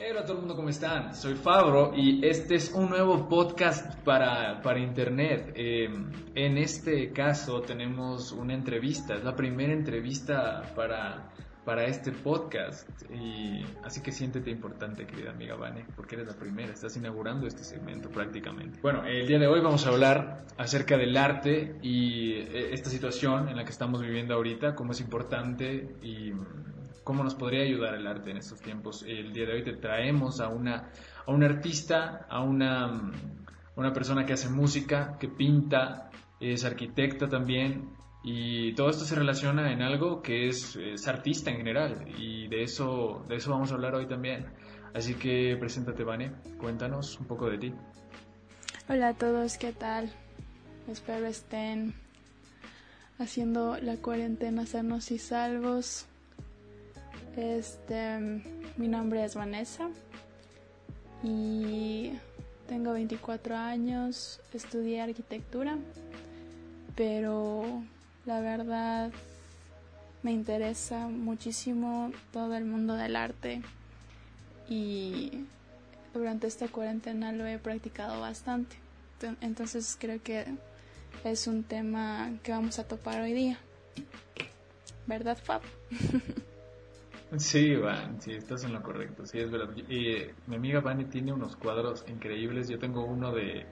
Hola a todo el mundo, ¿cómo están? Soy Fabro y este es un nuevo podcast para, para internet. Eh, en este caso tenemos una entrevista, es la primera entrevista para, para este podcast. Y así que siéntete importante, querida amiga Vane, porque eres la primera, estás inaugurando este segmento prácticamente. Bueno, el día de hoy vamos a hablar acerca del arte y eh, esta situación en la que estamos viviendo ahorita, cómo es importante y cómo nos podría ayudar el arte en estos tiempos. El día de hoy te traemos a una, a un artista, a una, una persona que hace música, que pinta, es arquitecta también, y todo esto se relaciona en algo que es, artista en general y de eso, de eso vamos a hablar hoy también. Así que preséntate, Vane, cuéntanos un poco de ti. Hola a todos, ¿qué tal? Espero estén haciendo la cuarentena sanos y salvos. Este, mi nombre es Vanessa y tengo 24 años, estudié arquitectura, pero la verdad me interesa muchísimo todo el mundo del arte y durante esta cuarentena lo he practicado bastante. Entonces creo que es un tema que vamos a topar hoy día. ¿Verdad, Fab? Sí, Van, sí, estás en lo correcto, sí, es verdad. Y, mi amiga Vani tiene unos cuadros increíbles. Yo tengo uno de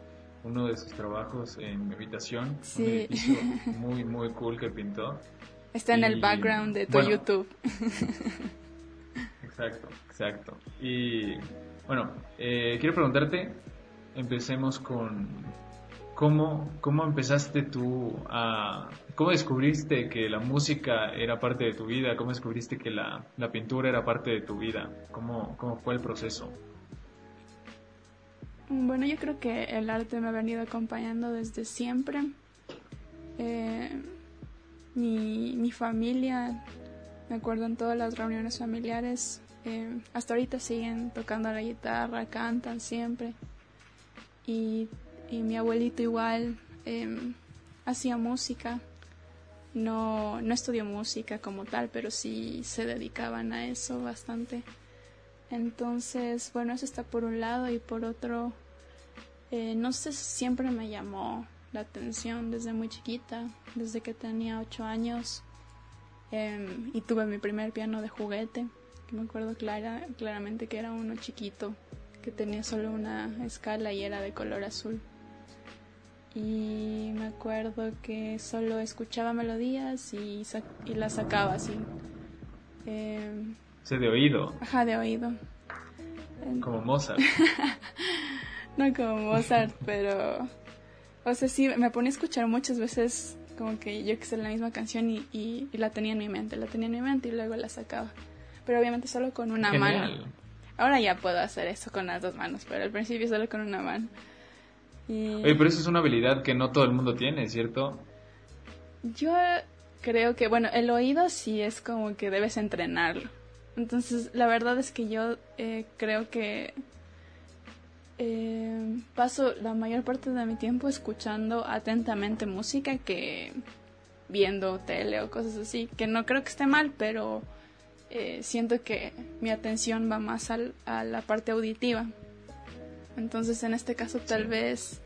uno de sus trabajos en mi habitación, sí. un edificio muy, muy cool que pintó. Está en Y, el background de tu bueno, YouTube. Exacto, exacto. Y bueno, eh, quiero preguntarte, empecemos con cómo, cómo empezaste tú a... ¿Cómo descubriste que la música era parte de tu vida? ¿Cómo descubriste que la, la pintura era parte de tu vida? ¿Cómo, ¿Cómo fue el proceso? Bueno, yo creo que el arte me ha venido acompañando desde siempre. Eh, mi, mi familia, me acuerdo en todas las reuniones familiares, eh, hasta ahorita siguen tocando la guitarra, cantan siempre. Y, y mi abuelito igual eh, hacía música. No, no estudió música como tal, pero sí se dedicaban a eso bastante. Entonces, bueno, eso está por un lado y por otro, eh, no sé, siempre me llamó la atención desde muy chiquita, desde que tenía ocho años eh, y tuve mi primer piano de juguete, me acuerdo clara, claramente que era uno chiquito, que tenía solo una escala y era de color azul. Y me acuerdo que solo escuchaba melodías y, sa y las sacaba así. Eh, O sea, de oído, Ajá, de oído. Como Mozart. No como Mozart, pero... O sea, sí, me ponía a escuchar muchas veces como que yo que sé la misma canción y, y, y la tenía en mi mente, la tenía en mi mente y luego la sacaba. Pero obviamente solo con una mano. Ahora ya puedo hacer eso con las dos manos, pero al principio solo con una mano. Y Oye, pero eso es una habilidad que no todo el mundo tiene, ¿cierto? yo creo que, bueno, el oído sí es como que debes entrenarlo. Entonces, la verdad es que yo eh, creo que eh, paso la mayor parte de mi tiempo escuchando atentamente música que viendo tele o cosas así, que no creo que esté mal, pero eh, siento que mi atención va más al- a la parte auditiva. Entonces, en este caso, tal Sí. vez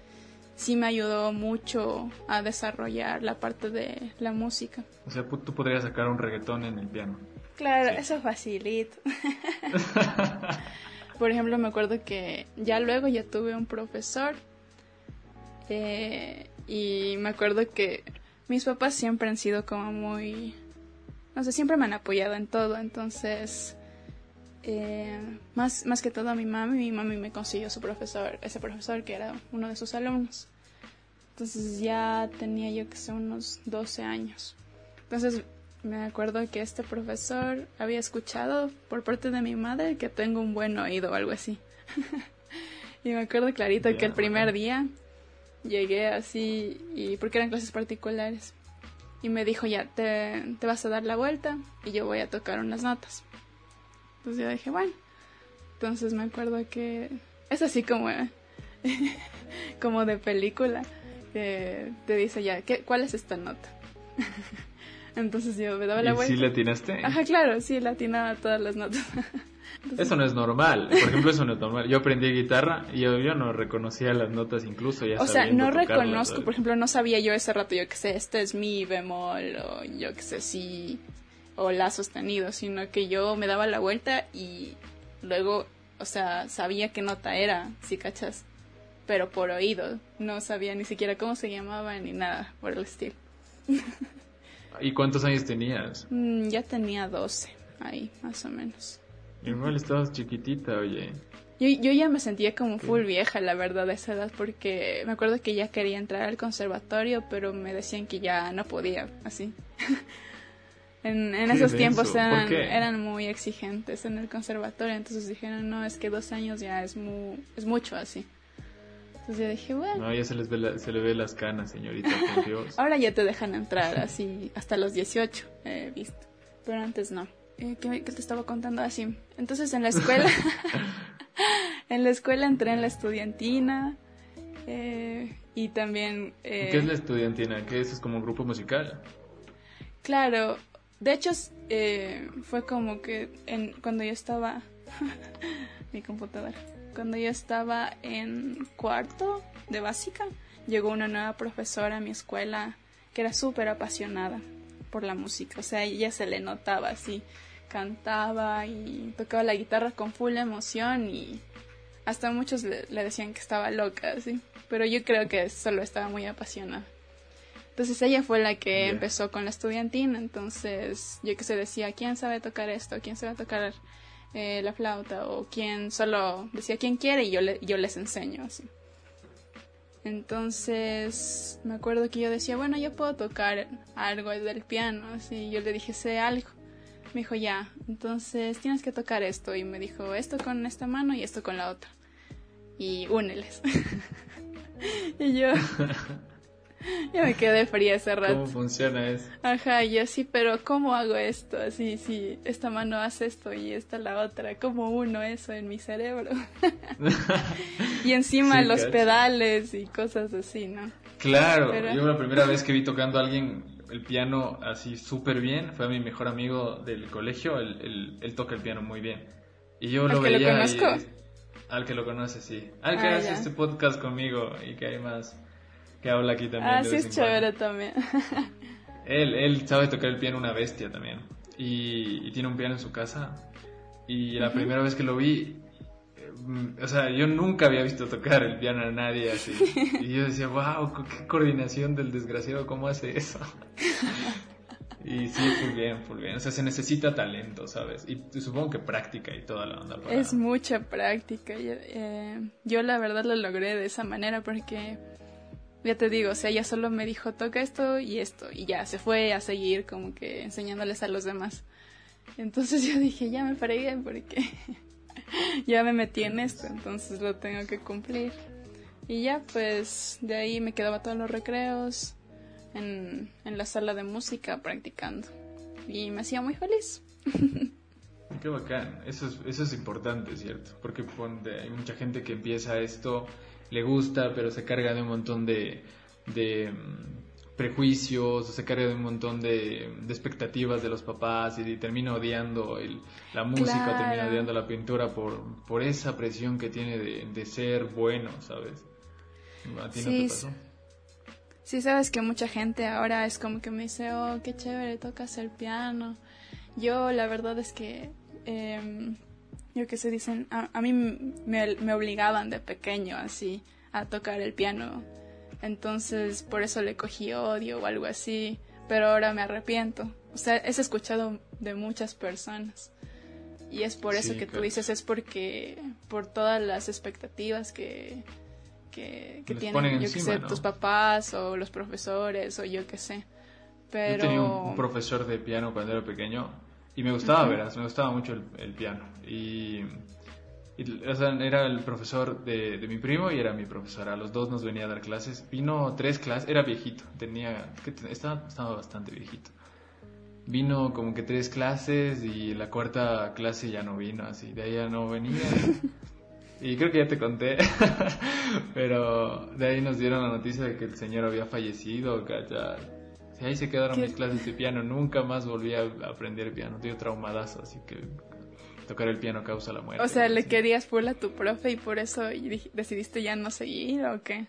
sí me ayudó mucho a desarrollar la parte de la música. O sea, tú podrías sacar un reggaetón en el piano. Claro, Sí. eso facilita. Por ejemplo, me acuerdo que ya luego ya tuve un profesor eh, y me acuerdo que mis papás siempre han sido como muy, no sé, siempre me han apoyado en todo, entonces eh, más, más que todo a mi mami, mi mami me consiguió su profesor, ese profesor que era uno de sus alumnos. Entonces ya tenía yo que sé unos 12 años. Entonces me acuerdo que este profesor había escuchado por parte de mi madre que tengo un buen oído o algo así. y me acuerdo clarito que el primer día llegué así y porque eran clases particulares y me dijo ya te, te vas a dar la vuelta y yo voy a tocar unas notas. Entonces yo dije bueno. Entonces me acuerdo que es así como como de película que te dice ya ¿qué, cuál es esta nota. Entonces yo me daba la ¿Y vuelta. sí le atinaste? Ajá, claro, sí, latinaba todas las notas. Eso no es normal. Por ejemplo, eso no es normal. Yo aprendí guitarra y yo, yo no reconocía las notas incluso. Ya o sea, no reconozco, por ejemplo, no sabía yo ese rato, yo que sé, este es mi bemol o yo que sé, sí, o la sostenido, sino que yo me daba la vuelta y luego, o sea, sabía qué nota era, si cachas, pero por oído. No sabía ni siquiera cómo se llamaba ni nada por el estilo. ¿Y cuántos años tenías? Mm, ya tenía 12, ahí, más o menos. Igual estabas chiquitita, oye. Yo, yo ya me sentía como full vieja, la verdad, a esa edad, porque me acuerdo que ya quería entrar al conservatorio, pero me decían que ya no podía, así. en, en esos tiempos eran, eran muy exigentes en el conservatorio, entonces dijeron, no, es que dos años ya es, muy, es mucho así. Entonces yo dije, bueno. No, ya se, les ve se le ve las canas, señorita, por Dios. Ahora ya te dejan entrar así hasta los 18, he visto. Pero antes no. Eh, ¿qué, te estaba contando así? Entonces en la escuela, en la escuela entré en la estudiantina eh, y también... Eh, ¿Qué es la estudiantina? ¿Qué es? ¿Es como un grupo musical? Claro, de hecho fue como que en, cuando yo estaba... mi computadora cuando yo estaba en cuarto de básica, llegó una nueva profesora a mi escuela que era súper apasionada por la música. O sea, ella se le notaba así, cantaba y tocaba la guitarra con full emoción y hasta muchos le, decían que estaba loca, así. Pero yo creo que solo estaba muy apasionada. Entonces ella fue la que empezó con la estudiantina, entonces yo que se decía, ¿quién sabe tocar esto? ¿Quién sabe tocar eh, la flauta o quien solo decía quien quiere y yo, le, yo les enseño así. Entonces me acuerdo que yo decía, bueno, yo puedo tocar algo del piano, así yo le dije, sé algo. Me dijo, ya, entonces tienes que tocar esto. Y me dijo, esto con esta mano y esto con la otra. Y úneles. y yo, Yo me quedé fría ese rato. ¿Cómo funciona eso? Ajá, y yo sí, pero ¿cómo hago esto? Así, sí, esta mano hace esto y esta la otra. ¿Cómo uno eso en mi cerebro? y encima los pedales y cosas así, ¿no? Claro, yo la primera vez que vi tocando a alguien el piano así súper bien fue a mi mejor amigo del colegio, él, él, toca el piano muy bien. Y yo lo veía. Que lo conozco? al que lo conoce, sí. Al que ah, hace este podcast conmigo y que hay más que habla aquí también. Ah, sí, es chévere también. él, él sabe tocar el piano una bestia también. Y, tiene un piano en su casa. Y la primera vez que lo vi, mm, o sea, yo nunca había visto tocar el piano a nadie así. Y yo decía, wow, qué coordinación del desgraciado, ¿cómo hace eso? Y sí, muy bien, muy bien. O sea, se necesita talento, ¿sabes? Y supongo que práctica y toda la onda. Es mucha práctica. Yo, eh, yo la verdad lo logré de esa manera porque ya te digo, o sea, ella solo me dijo, toca esto y esto, y ya se fue a seguir como que enseñándoles a los demás. Entonces yo dije, ya me fregué porque ya me metí en esto, entonces lo tengo que cumplir. Y ya, pues de ahí me quedaba todos los recreos en, en la sala de música practicando. Y me hacía muy feliz. Qué bacán, eso es, eso es importante, ¿cierto? Porque hay mucha gente que empieza esto le gusta, pero se carga de un montón de, de mm, prejuicios, se carga de un montón de, expectativas de los papás y, termina odiando el, la música, termina odiando la pintura por, por esa presión que tiene de, ser bueno, ¿sabes? ¿A ti sí, no te pasó? Sí, sabes que mucha gente ahora es como que me dice, oh, qué chévere, tocas el piano. Yo la verdad es que... Eh, yo que se dicen, a, mí me, me, obligaban de pequeño así a tocar el piano, entonces por eso le cogí odio o algo así, pero ahora me arrepiento. O sea, es escuchado de muchas personas y es por eso que tú dices, es porque por todas las expectativas que, que, tienen, yo que sé, tus papás o los profesores o yo que sé. Pero... Yo tenía un profesor de piano cuando era pequeño y me gustaba, verás, me gustaba mucho el, piano. Y, o sea, era el profesor de, de, mi primo y era mi profesora. Los dos nos venía a dar clases. Vino tres clases, era viejito, tenía, estaba, estaba bastante viejito. Vino como que tres clases y la cuarta clase ya no vino, así, de ahí ya no venía. Y creo que ya te conté, pero de ahí nos dieron la noticia de que el señor había fallecido, y ahí se quedaron mis clases de piano. Nunca más volví a aprender piano. Dio traumadazo, así que tocar el piano causa la muerte. O sea, ¿le querías full a tu profe y por eso decidiste ya no seguir o qué?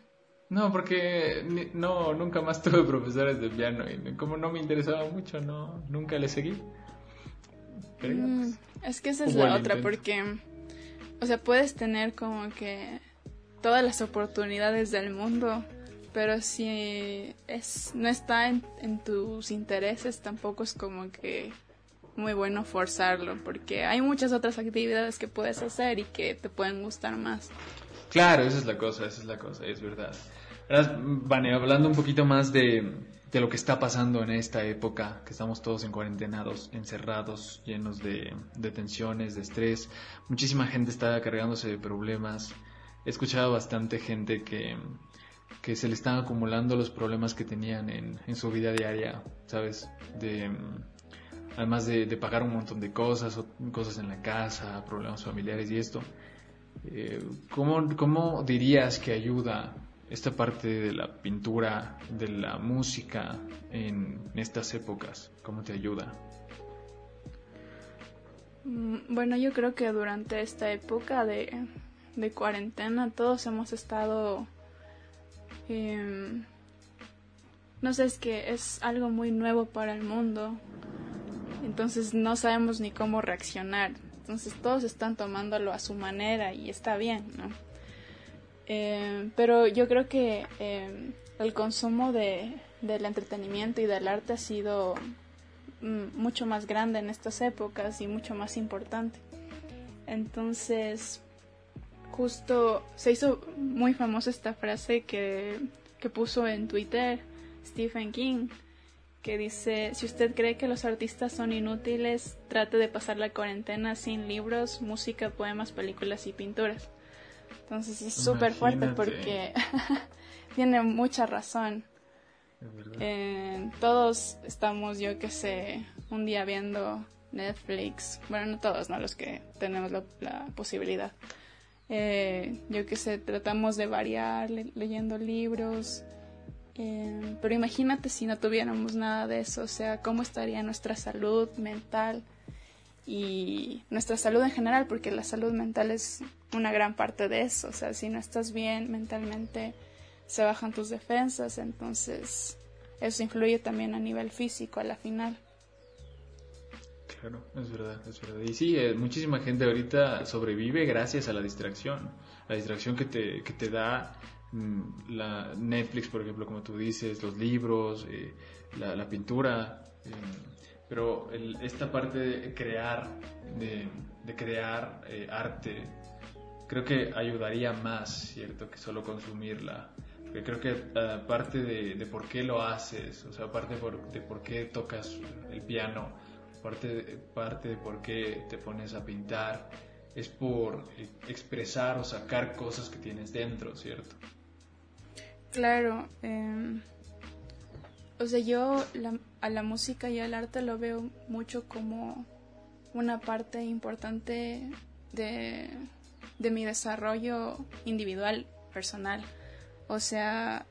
No, porque no, nunca más tuve profesores de piano y como no me interesaba mucho, no, nunca le seguí. Mm, pues, es que esa es la otra, porque, o sea, puedes tener como que todas las oportunidades del mundo, pero si es, no está en, tus intereses, tampoco es como que muy bueno forzarlo, porque hay muchas otras actividades que puedes hacer y que te pueden gustar más. Claro, esa es la cosa, esa es la cosa, es verdad. Vane, hablando un poquito más de, de lo que está pasando en esta época, que estamos todos en cuarentenados, encerrados, llenos de, de tensiones, de estrés, muchísima gente está cargándose de problemas. He escuchado bastante gente que, que se le están acumulando los problemas que tenían en, en su vida diaria, ¿sabes? De, además de, pagar un montón de cosas, cosas en la casa, problemas familiares y esto. Eh, ¿cómo, ¿Cómo dirías que ayuda esta parte de la pintura, de la música en estas épocas? ¿Cómo te ayuda? Mm, bueno, yo creo que durante esta época de, cuarentena todos hemos estado... Em, no sé, es que es algo muy nuevo para el mundo. Entonces no sabemos ni cómo reaccionar. Entonces todos están tomándolo a su manera y está bien, ¿no? Eh, pero yo creo que eh, el consumo de, del entretenimiento y del arte ha sido mm, mucho más grande en estas épocas y mucho más importante. Entonces, justo se hizo muy famosa esta frase que, que puso en Twitter Stephen King, que dice, si usted cree que los artistas son inútiles, trate de pasar la cuarentena sin libros, música, poemas, películas y pinturas. Entonces es súper fuerte porque tiene mucha razón. Eh, todos estamos, yo que sé, un día viendo Netflix. Bueno, no todos, ¿no? Los que tenemos la, posibilidad. Eh, yo que sé, tratamos de variar leyendo libros. Eh, pero imagínate si no tuviéramos nada de eso. O sea, ¿cómo estaría nuestra salud mental? y nuestra salud en general, porque la salud mental es una gran parte de eso. O sea, si no estás bien mentalmente, se bajan tus defensas, entonces eso influye también a nivel físico a la final. Claro, es verdad, es verdad. Y sí, eh, muchísima gente ahorita sobrevive gracias a la distracción. La distracción que te, que te da la Netflix, por ejemplo, como tú dices, los libros, eh, la, pintura. Eh, pero esta parte de crear, de, crear eh, arte, creo que ayudaría más, ¿cierto? Que solo consumirla. Porque creo que aparte de, por qué lo haces, o sea, aparte de por qué tocas el piano, parte parte de por qué te pones a pintar, es por expresar o sacar cosas que tienes dentro, ¿cierto? Claro. Eh o sea, yo a la música y al arte lo veo mucho como una parte importante de, mi desarrollo individual, personal. O sea,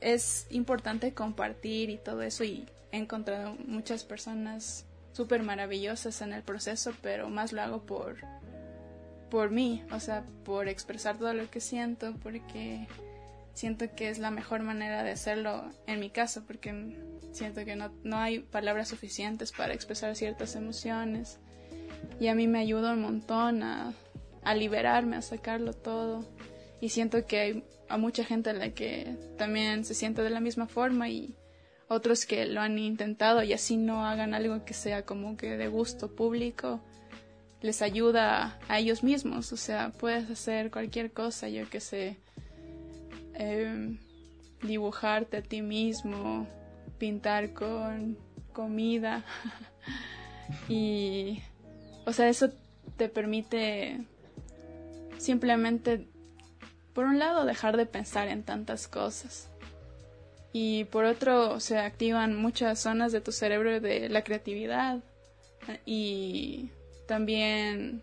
es importante compartir y todo eso y he encontrado muchas personas súper maravillosas en el proceso, pero más lo hago por, por mí, o sea, por expresar todo lo que siento, porque siento que es la mejor manera de hacerlo en mi caso, porque siento que no, no hay palabras suficientes para expresar ciertas emociones. Y a mí me ayuda un montón a, a liberarme, a sacarlo todo. Y siento que hay a mucha gente a la que también se siente de la misma forma y otros que lo han intentado y así no hagan algo que sea como que de gusto público les ayuda a ellos mismos o sea puedes hacer cualquier cosa yo que sé Em, dibujarte a ti mismo, pintar con comida. Y, o sea, eso te permite simplemente, por un lado, dejar de pensar en tantas cosas. Y por otro, se activan muchas zonas de tu cerebro de la creatividad. Y también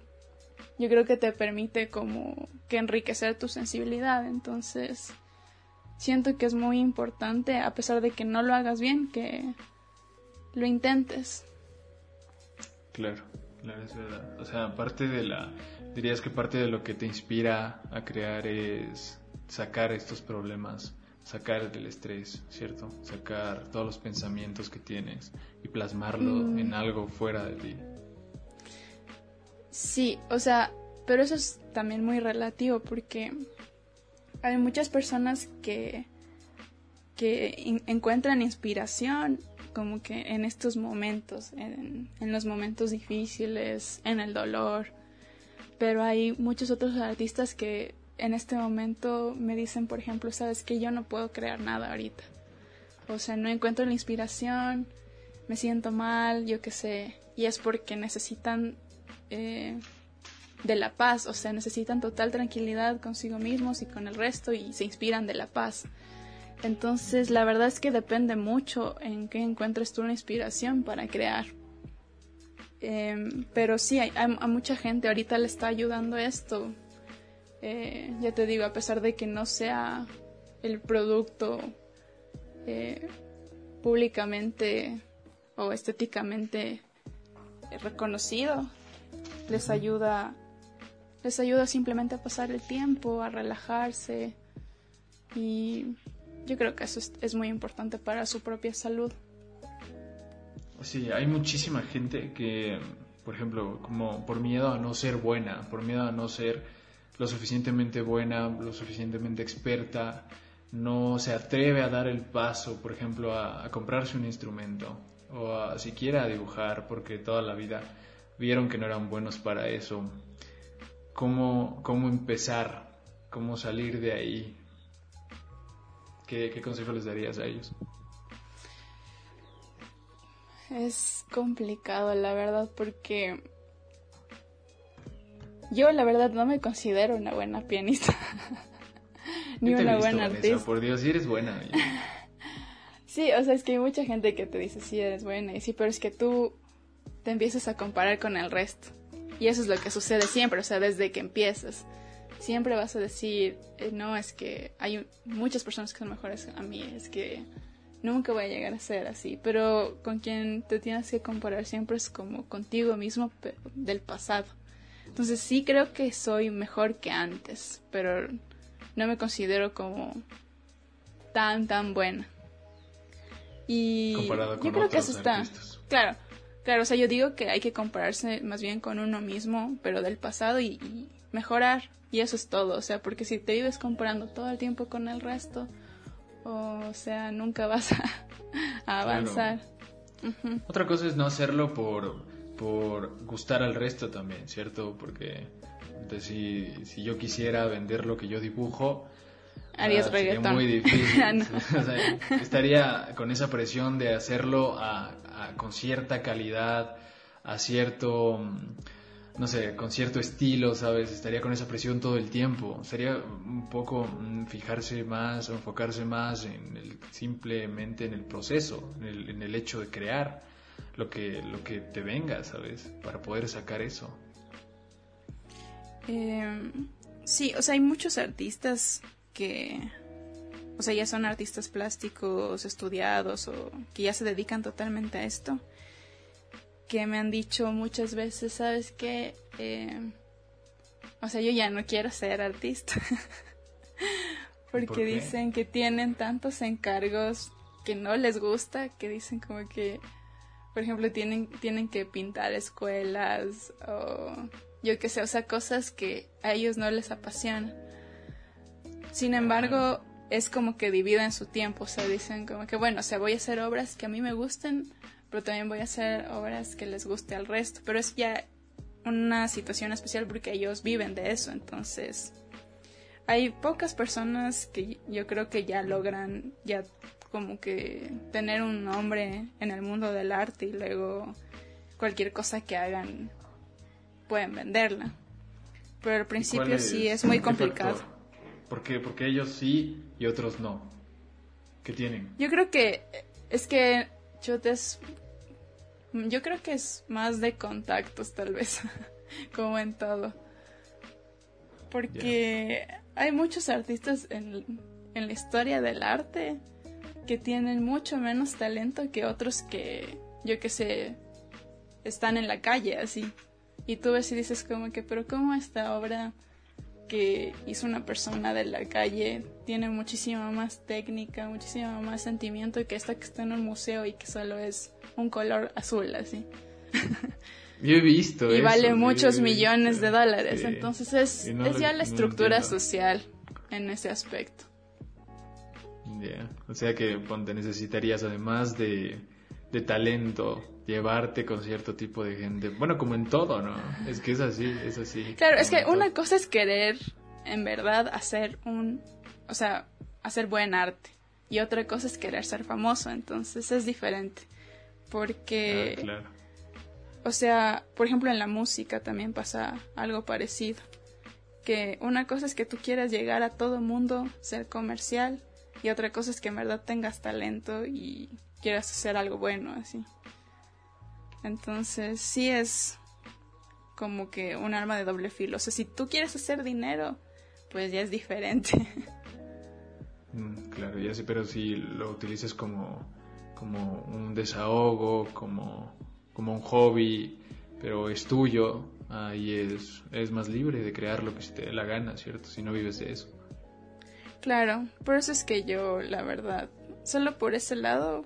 yo creo que te permite como que enriquecer tu sensibilidad. Entonces siento que es muy importante, a pesar de que no lo hagas bien, que lo intentes. Claro, Claro, es verdad. O sea, parte de la, dirías que parte de lo que te inspira a crear es sacar estos problemas, sacar del estrés, ¿cierto? Sacar todos los pensamientos que tienes y plasmarlo Mm. en algo fuera de ti. Sí, o sea, pero eso es también muy relativo porque hay muchas personas que, que encuentran inspiración como que en estos momentos, en, en los momentos difíciles, en el dolor, pero hay muchos otros artistas que en este momento me dicen, por ejemplo, sabes que yo no puedo crear nada ahorita. O sea, no encuentro la inspiración, me siento mal, yo qué sé, y es porque necesitan eh, de la paz, o sea, necesitan total tranquilidad consigo mismos y con el resto y se inspiran de la paz. Entonces, la verdad es que depende mucho en qué encuentres tú una inspiración para crear. Em, pero sí, hay, a mucha gente ahorita le está ayudando esto. Eh, ya te digo, a pesar de que no sea el producto eh, públicamente o estéticamente reconocido, les ayuda les ayuda simplemente a pasar el tiempo, a relajarse y yo creo que eso es, muy importante para su propia salud. Sí, hay muchísima gente que, por ejemplo, como por miedo a no ser buena, por miedo a no ser lo suficientemente buena, lo suficientemente experta, no se atreve a dar el paso, por ejemplo, a, a comprarse un instrumento o a siquiera a dibujar porque toda la vida vieron que no eran buenos para eso. ¿Cómo, cómo empezar? ¿Cómo salir de ahí? ¿Qué, qué consejo les darías a ellos? Es complicado, la verdad, porque yo la verdad no me considero una buena pianista. Ni Yo te he una visto, buena Vanessa, artista. por Dios, si eres buena. Sí, o sea, es que hay mucha gente que te dice, sí, eres buena, y sí, pero es que tú te empiezas a comparar con el resto. Y eso es lo que sucede siempre, o sea, desde que empiezas. Siempre vas a decir, eh, no, es que hay muchas personas que son mejores a mí, es que nunca voy a llegar a ser así. Pero con quien te tienes que comparar siempre es como contigo mismo, del pasado. Entonces sí creo que soy mejor que antes, pero no me considero como tan, tan buena. Y Comparado con yo creo que eso está. artistas. Claro, claro, o sea, yo digo que hay que compararse más bien con uno mismo, pero del pasado y, y mejorar. Y eso es todo, o sea, porque si te vives comparando todo el tiempo con el resto, o sea, nunca vas a, a avanzar. Otra cosa es no hacerlo por, por gustar al resto también, ¿cierto? Porque entonces, si, si yo quisiera vender lo que yo dibujo, Harías ah, sería reggaetón. muy difícil. Ah, no. O sea, estaría con esa presión de hacerlo a- a- con cierta calidad, a cierto, mm, no sé, con cierto estilo, ¿sabes? Estaría con esa presión todo el tiempo. Sería un poco mm, fijarse más, o enfocarse más en el, simplemente en el proceso, en el, en el hecho de crear lo que, lo que te venga, ¿sabes? Para poder sacar eso. Eh, sí, o sea, hay muchos artistas que, o sea, ya son artistas plásticos estudiados o que ya se dedican totalmente a esto, que me han dicho muchas veces, ¿sabes qué? Eh, o sea, yo ya no quiero ser artista. Porque dicen que tienen tantos encargos que no les gusta, que dicen como que, por ejemplo, tienen, tienen que pintar escuelas o yo qué sé, o sea, cosas que a ellos no les apasionan. Sin embargo, es como que dividen su tiempo, o sea, dicen como que, bueno, o sea, voy a hacer obras que a mí me gusten, pero también voy a hacer obras que les guste al resto, pero es ya una situación especial porque ellos viven de eso, entonces hay pocas personas que yo creo que ya logran ya como que tener un nombre en el mundo del arte y luego cualquier cosa que hagan pueden venderla. Pero al principio ¿Cuál sí es muy complicado. factor? ¿Por qué? Porque ellos sí y otros no. ¿Qué tienen? Yo creo que es que Chute es yo creo que es más de contactos tal vez, como en todo. Porque hay muchos artistas en, en la historia del arte que tienen mucho menos talento que otros que, yo que sé, están en la calle así. Y tú ves y dices como que, pero ¿cómo esta obra que hizo una persona de la calle tiene muchísima más técnica, muchísimo más sentimiento que esta que está en un museo y que solo es un color azul así. Yo he visto. y vale muchos millones de dólares. Entonces es, es ya la estructura social en ese aspecto. Ya, o sea que ponte necesitarías además de, de talento, llevarte con cierto tipo de gente. Bueno, como en todo, ¿no? Es que es así, es así. Claro, es que una cosa es querer en verdad hacer un, o sea, hacer buen arte. Y otra cosa es querer ser famoso, entonces es diferente. Porque, Ah, claro. o sea, por ejemplo en la música también pasa algo parecido. Que una cosa es que tú quieras llegar a todo mundo, ser comercial, y otra cosa es que en verdad tengas talento y quieras hacer algo bueno, así. Entonces, sí es como que un arma de doble filo. O sea, si tú quieres hacer dinero, pues ya es diferente. Mm, claro, ya sé, pero si lo utilizas como, como un desahogo, como, como un hobby, pero es tuyo, ahí es, es más libre de crear lo que se te dé la gana, ¿cierto? Si no vives de eso. Claro, por eso es que yo, la verdad, solo por ese lado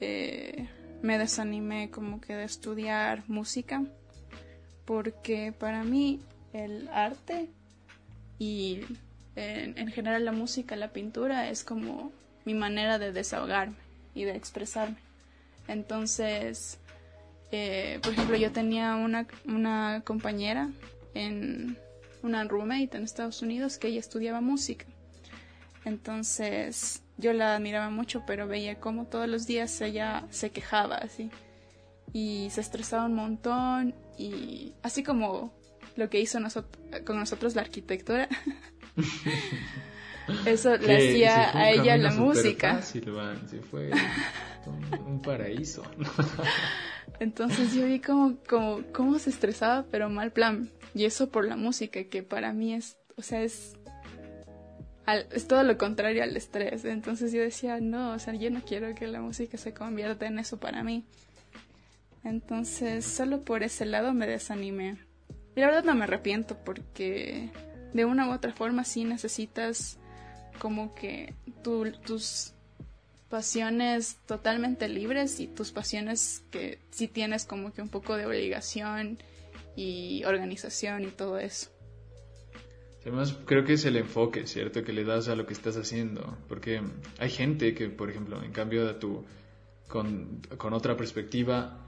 eh, me desanimé como que de estudiar música, porque para mí el arte y en, en general la música, la pintura es como mi manera de desahogarme y de expresarme. Entonces, eh, por ejemplo, yo tenía una, una compañera en una roommate en Estados Unidos que ella estudiaba música. Entonces yo la admiraba mucho, pero veía como todos los días ella se quejaba así y se estresaba un montón y así como lo que hizo nosot- con nosotros la arquitectura. Eso le hacía a ella la música. Fácil, sí fue un, un paraíso. Entonces yo vi como, como, cómo se estresaba, pero mal plan. Y eso por la música, que para mí es, o sea, es, al- es todo lo contrario al estrés. Entonces yo decía, no, o sea, yo no quiero que la música se convierta en eso para mí. Entonces, solo por ese lado me desanimé. Y la verdad no me arrepiento porque de una u otra forma sí necesitas como que tu- tus pasiones totalmente libres y tus pasiones que sí tienes como que un poco de obligación y organización y todo eso. Además, creo que es el enfoque, ¿cierto? Que le das a lo que estás haciendo. Porque hay gente que, por ejemplo, en cambio de tu, con, con otra perspectiva,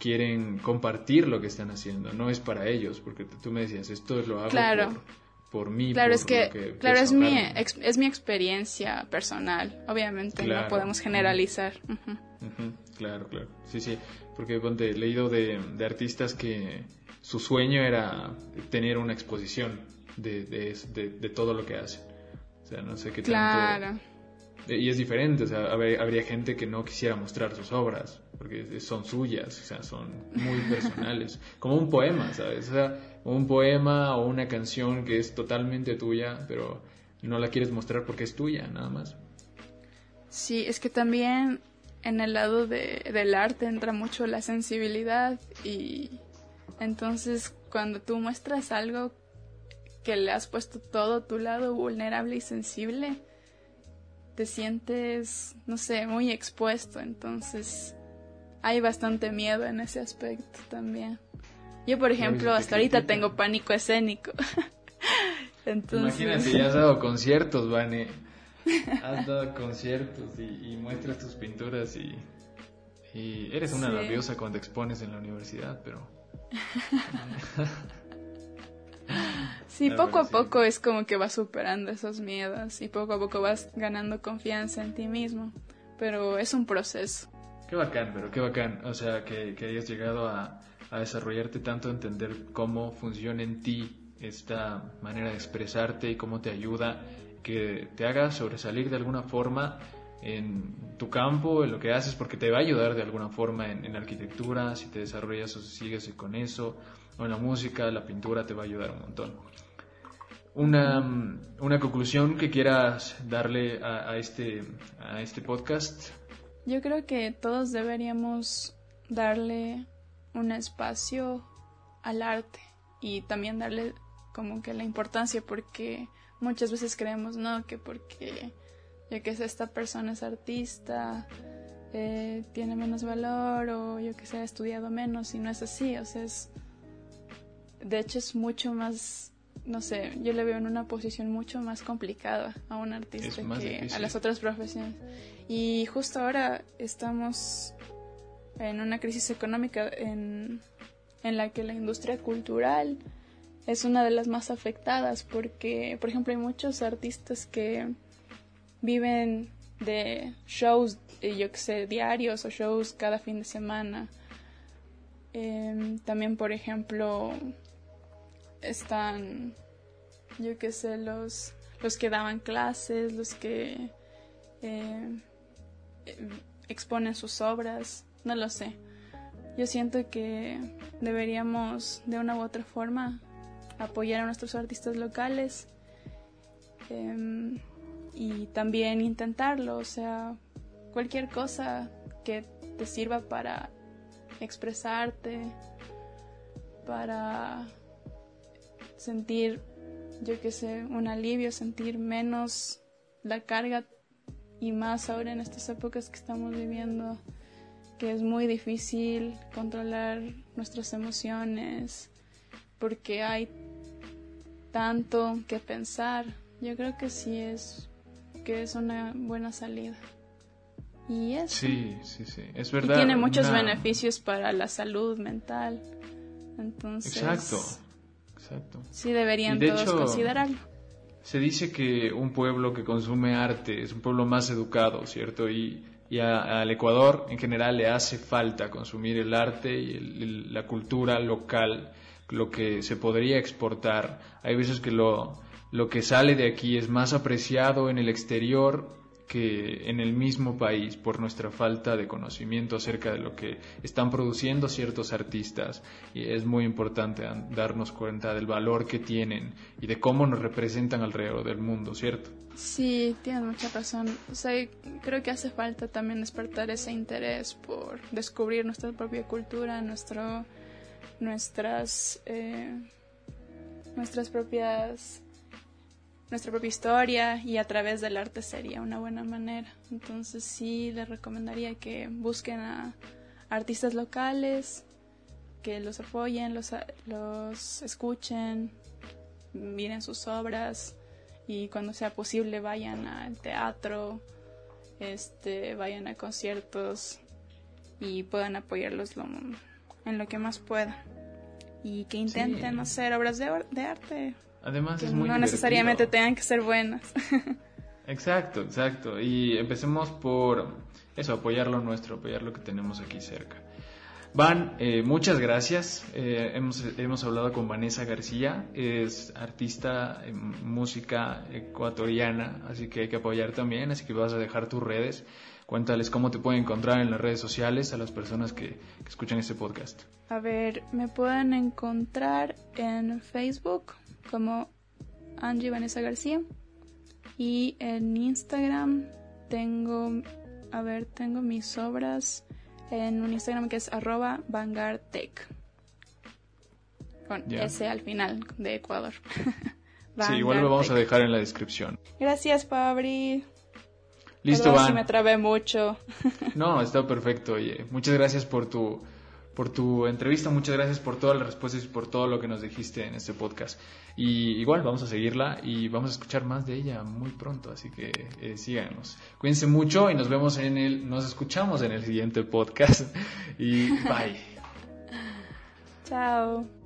quieren compartir lo que están haciendo. No es para ellos, porque tú- me decías, esto lo hago Claro. por, por mí. Claro, por es que, claro, es mi, ex- es mi experiencia personal. Obviamente Claro. no podemos generalizar. Claro, claro. Sí, sí. Porque ponte, he leído de, de artistas que su sueño era tener una exposición de, de, de- de todo lo que hacen. O sea, no sé qué. Claro. Eh, Y es diferente, o sea, habría, habría gente que no quisiera mostrar sus obras, porque son suyas, o sea, son muy personales. Como un poema, ¿sabes? O sea, un poema o una canción que es totalmente tuya, pero no la quieres mostrar porque es tuya, nada más. Sí, es que también en el lado de, del arte entra mucho la sensibilidad y entonces cuando tú muestras algo que le has puesto todo tu lado vulnerable y sensible, te sientes, no sé, muy expuesto, entonces hay bastante miedo en ese aspecto también. Yo, por ejemplo, hasta ahorita tengo pánico escénico. entonces, Imagínate, ya has dado conciertos, Vane. Has dado conciertos y, y muestras tus pinturas y, y eres una Sí. rabiosa cuando expones en la universidad, pero... Sí, poco a poco es como que vas superando esos miedos y poco a poco vas ganando confianza en ti mismo. Pero es un proceso. Qué bacán, pero qué bacán. O sea, que, que hayas llegado a, a desarrollarte tanto, a entender cómo funciona en ti esta manera de expresarte y cómo te ayuda, que te haga sobresalir de alguna forma en tu campo, en lo que haces, porque te va a ayudar de alguna forma en, en arquitectura, si te desarrollas o si sigues con eso, o en la música, la pintura te va a ayudar un montón. Una, mm, una conclusión que quieras darle a, este, a este podcast. Yo creo que todos deberíamos darle un espacio al arte y también darle como que la importancia porque muchas veces creemos, no, que porque ya que sé, esta persona es artista, eh, tiene menos valor o yo que sé, ha estudiado menos y no es así, o sea, es, de hecho es mucho más, no sé, yo le veo en una posición mucho más complicada a un artista que a las otras profesiones. Y justo ahora estamos en una crisis económica en, en la que la industria cultural es una de las más afectadas porque, por ejemplo, hay muchos artistas que viven de shows, eh, yo que sé, diarios o shows cada fin de semana. Em, también, por ejemplo, están, yo que sé, los, los que daban clases, los que eh, exponen sus obras, no lo sé. Yo siento que deberíamos de una u otra forma apoyar a nuestros artistas locales em, y también intentarlo, o sea, cualquier cosa que te sirva para expresarte, para sentir, yo qué sé, un alivio, sentir menos la carga y más ahora en estas épocas que estamos viviendo, que es muy difícil controlar nuestras emociones, porque hay tanto que pensar. Yo creo que sí es que es una buena salida. Y es Sí, sí, sí, es verdad. tiene muchos beneficios para la salud mental. Entonces. Exacto, exacto. Sí, deberían todos considerarlo. Se dice que un pueblo que consume arte es un pueblo más educado, ¿cierto? Y, y al Ecuador en general le hace falta consumir el arte y la cultura local lo que se podría exportar. Hay veces que lo, lo que sale de aquí es más apreciado en el exterior que en el mismo país por nuestra falta de conocimiento acerca de lo que están produciendo ciertos artistas y es muy importante darnos cuenta del valor que tienen y de cómo nos representan alrededor del mundo, ¿cierto? Sí, tienes mucha razón. O sea, creo que hace falta también despertar ese interés por descubrir nuestra propia cultura, nuestro nuestras, eh, nuestras propias, nuestra propia historia y a través del arte sería una buena manera. Entonces sí les recomendaría que busquen a artistas locales, que los apoyen, los, los escuchen, miren sus obras y cuando sea posible vayan al teatro, este, vayan a conciertos y puedan apoyarlos lo, en lo que más pueda. Y que intenten hacer obras de, de arte. Además que es muy No necesariamente tengan que ser buenas. exacto, exacto. Y empecemos por eso, apoyar lo nuestro, apoyar lo que tenemos aquí cerca. Van, eh, muchas gracias. Eh, hemos, hemos, hablado con Vanessa García, es artista en música ecuatoriana, así que hay que apoyar también, así que vas a dejar tus redes. Cuéntales cómo te pueden encontrar en las redes sociales a las personas que, escuchan este podcast. A ver, me pueden encontrar en Facebook como Angie Vanessa García y en Instagram tengo, a ver, tengo mis obras en un Instagram que es arroba vanguardtech con S al final de Ecuador. sí, igual lo vamos a dejar en la descripción. Gracias, Pabri. Listo, Van. me trabé mucho. No, está perfecto. Oye, muchas gracias por tu, por tu entrevista, muchas gracias por todas las respuestas y por todo lo que nos dijiste en este podcast. Y igual vamos a seguirla y vamos a escuchar más de ella muy pronto, así que eh, síganos. Cuídense mucho y nos vemos en el, nos escuchamos en el siguiente podcast. Y bye. Chao.